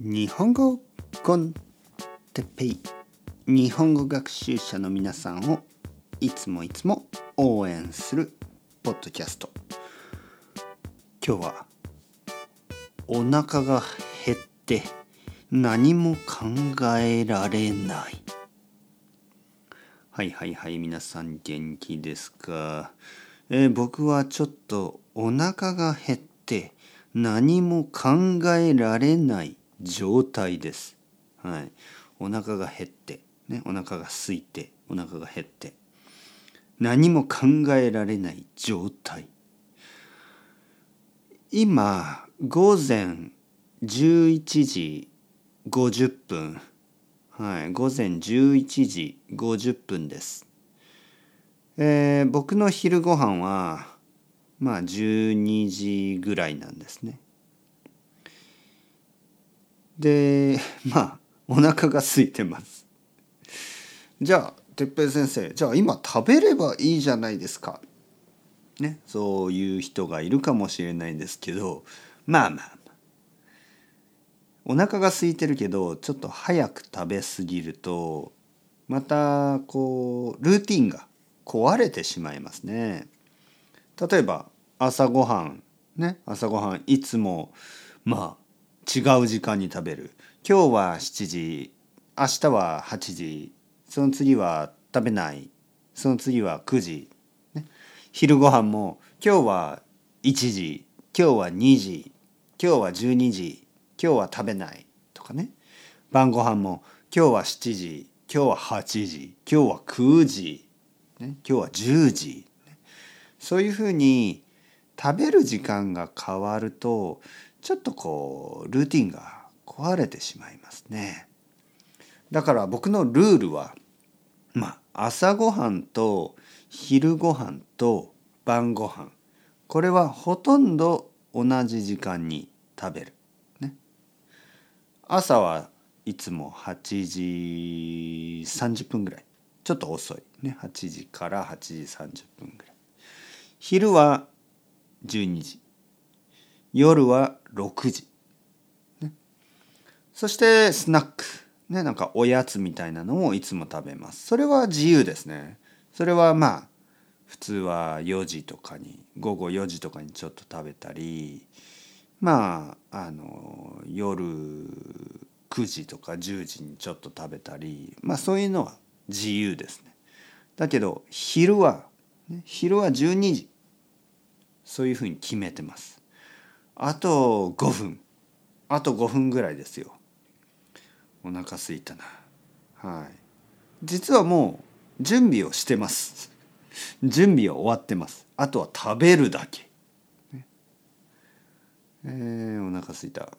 日本語コンテペイ日本語学習者の皆さんをいつもいつも応援するポッドキャスト。今日はお腹が減って何も考えられない。はいはいはい皆さん元気ですか、えー僕はちょっとお腹が減って何も考えられない。状態です。はい。お腹が減って、ね、お腹が空いて、お腹が減って、何も考えられない状態。今、午前11時50分。はい。午前11時50分です。えー僕の昼ご飯は、まあ12時ぐらいなんですね。でまあお腹が空いてます。じゃあ哲平先生じゃあ今食べればいいじゃないですか。ねそういう人がいるかもしれないんですけどまあまあお腹が空いてるけどちょっと早く食べ過ぎるとまたこうルーティンが壊れてしまいますね。例えば朝ごはんね朝ごはんいつもまあ違う時間に食べる。今日は7時明日は8時その次は食べないその次は9時、ね、昼ご飯も今日は1時今日は2時今日は12時今日は食べないとかね。晩ご飯も今日は7時今日は8時今日は9時、ね、今日は10時、ね。そういうふうに食べる時間が変わるとちょっとこうルーティンが壊れてしまいますね。だから僕のルールはまあ朝ごはんと昼ごはんと晩ごはんこれはほとんど同じ時間に食べる。ね、朝はいつも8時30分ぐらいちょっと遅いね8時から8時30分ぐらい。昼は12時。夜は6時、ね、そしてスナック。ねなんかおやつみたいなのをいつも食べます。それは自由ですね。それはまあ普通は4時とかに午後4時とかにちょっと食べたりまああの夜9時とか10時にちょっと食べたりまあそういうのは自由ですね。だけど昼は、ね、昼は12時。そういうふうに決めてます。あと5分。あと5分ぐらいですよ。お腹すいたな。はい。実はもう準備をしてます。準備は終わってます。あとは食べるだけ、ね。えー、お腹すいた。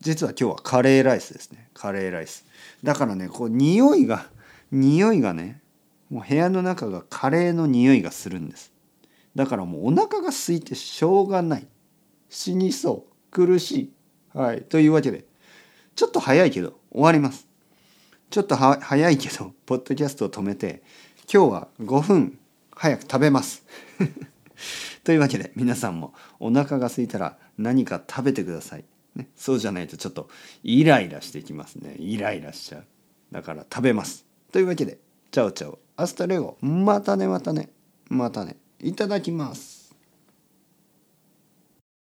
実は今日はカレーライスですね。カレーライス。だからねこう匂いが匂いがねもう部屋の中がカレーの匂いがするんです。だからもうお腹が空いてしょうがない。死にそう。苦しい。はい。というわけでちょっと早いけど終わります。ちょっとは早いけどポッドキャストを止めて今日は5分早く食べます。というわけで皆さんもお腹が空いたら何か食べてください、ね、そうじゃないとちょっとイライラしてきますね。イライラしちゃう。だから食べます。というわけでチャオチャオ。 Hasta luego。またねまたね。またね。いただきます。